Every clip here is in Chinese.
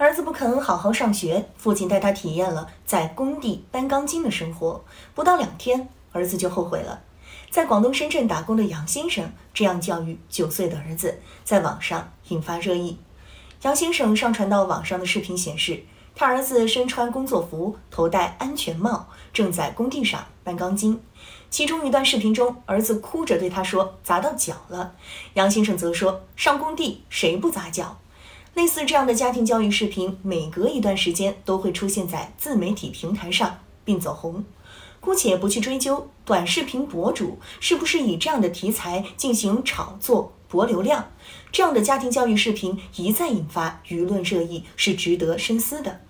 儿子不肯好好上学，父亲带他体验了在工地搬钢筋的生活。不到两天，儿子就后悔了。在广东深圳打工的杨先生这样教育九岁的儿子，在网上引发热议。杨先生上传到网上的视频显示，他儿子身穿工作服，头戴安全帽，正在工地上搬钢筋。其中一段视频中，儿子哭着对他说：“砸到脚了。”杨先生则说：“上工地谁不砸脚？”类似这样的家庭教育视频，每隔一段时间都会出现在自媒体平台上，并走红。姑且不去追究短视频博主是不是以这样的题材进行炒作博流量，这样的家庭教育视频一再引发舆论热议，是值得深思的。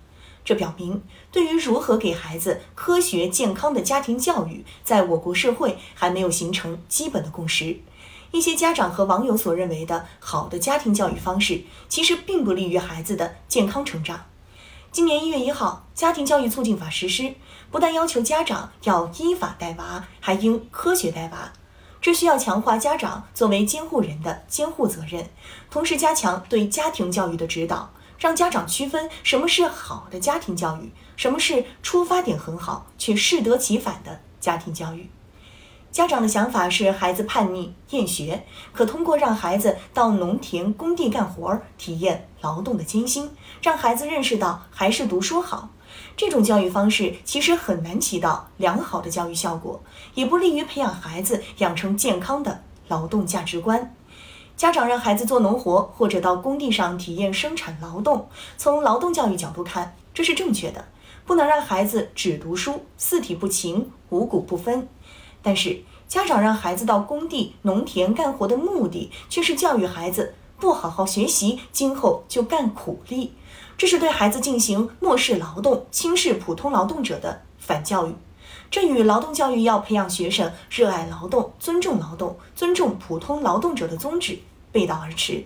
这表明，对于如何给孩子科学健康的家庭教育，在我国社会还没有形成基本的共识。一些家长和网友所认为的好的家庭教育方式，其实并不利于孩子的健康成长。今年一月一号，《家庭教育促进法》实施，不但要求家长要依法带娃，还应科学带娃。这需要强化家长作为监护人的监护责任，同时加强对家庭教育的指导，让家长区分什么是好的家庭教育，什么是出发点很好却适得其反的家庭教育。家长的想法是孩子叛逆厌学，可通过让孩子到农田工地干活儿，体验劳动的艰辛，让孩子认识到还是读书好。这种教育方式其实很难起到良好的教育效果，也不利于培养孩子养成健康的劳动价值观。家长让孩子做农活或者到工地上体验生产劳动，从劳动教育角度看，这是正确的。不能让孩子只读书，四体不勤，五谷不分。但是，家长让孩子到工地、农田干活的目的，却是教育孩子不好好学习，今后就干苦力。这是对孩子进行漠视劳动、轻视普通劳动者的反教育。这与劳动教育要培养学生热爱劳动、尊重劳动、尊重普通劳动者的宗旨背道而驰。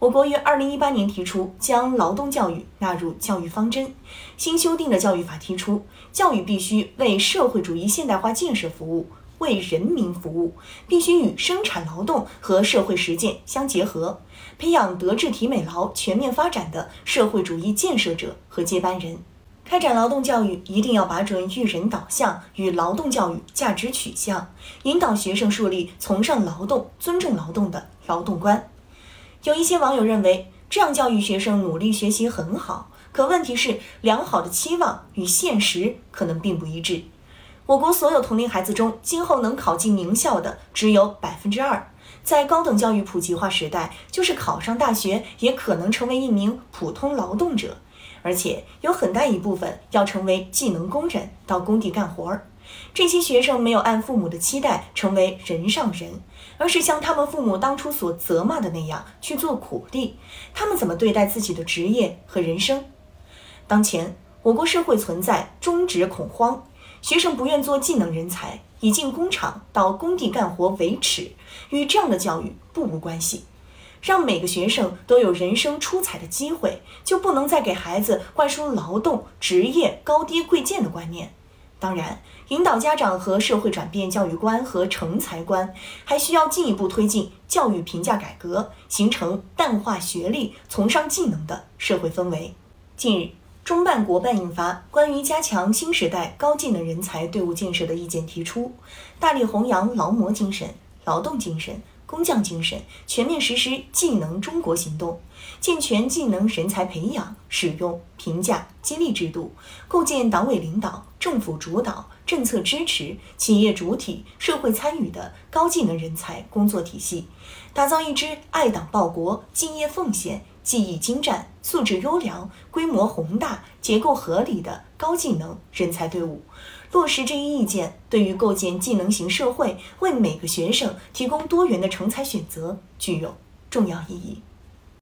我国于二零一八年提出将劳动教育纳入教育方针，新修订的教育法提出，教育必须为社会主义现代化建设服务，为人民服务，必须与生产劳动和社会实践相结合，培养德智体美劳全面发展的社会主义建设者和接班人。开展劳动教育一定要把准育人导向与劳动教育价值取向，引导学生树立崇尚劳动、尊重劳动的劳动观。有一些网友认为，这样教育学生努力学习很好。可问题是，良好的期望与现实可能并不一致。我国所有同龄孩子中，今后能考进名校的只有百分之二。在高等教育普及化时代，就是考上大学，也可能成为一名普通劳动者，而且有很大一部分要成为技能工人，到工地干活儿。这些学生没有按父母的期待成为人上人，而是像他们父母当初所责骂的那样去做苦力。他们怎么对待自己的职业和人生？当前我国社会存在中职恐慌，学生不愿做技能人才，以进工厂到工地干活为耻，与这样的教育不无关系。让每个学生都有人生出彩的机会，就不能再给孩子灌输劳动、职业高低贵贱的观念。当然，引导家长和社会转变教育观和成才观，还需要进一步推进教育评价改革，形成淡化学历、崇尚技能的社会氛围。近日，中办国办印发《关于加强新时代高技能人才队伍建设的意见》，提出大力弘扬劳模精神、劳动精神。工匠精神，全面实施技能中国行动，健全技能人才培养、使用、评价、激励制度，构建党委领导、政府主导、政策支持、企业主体、社会参与的高技能人才工作体系，打造一支爱党报国、敬业奉献、技艺精湛、素质优良、规模宏大、结构合理的高技能人才队伍。落实这一意见，对于构建技能型社会，为每个学生提供多元的成才选择，具有重要意义。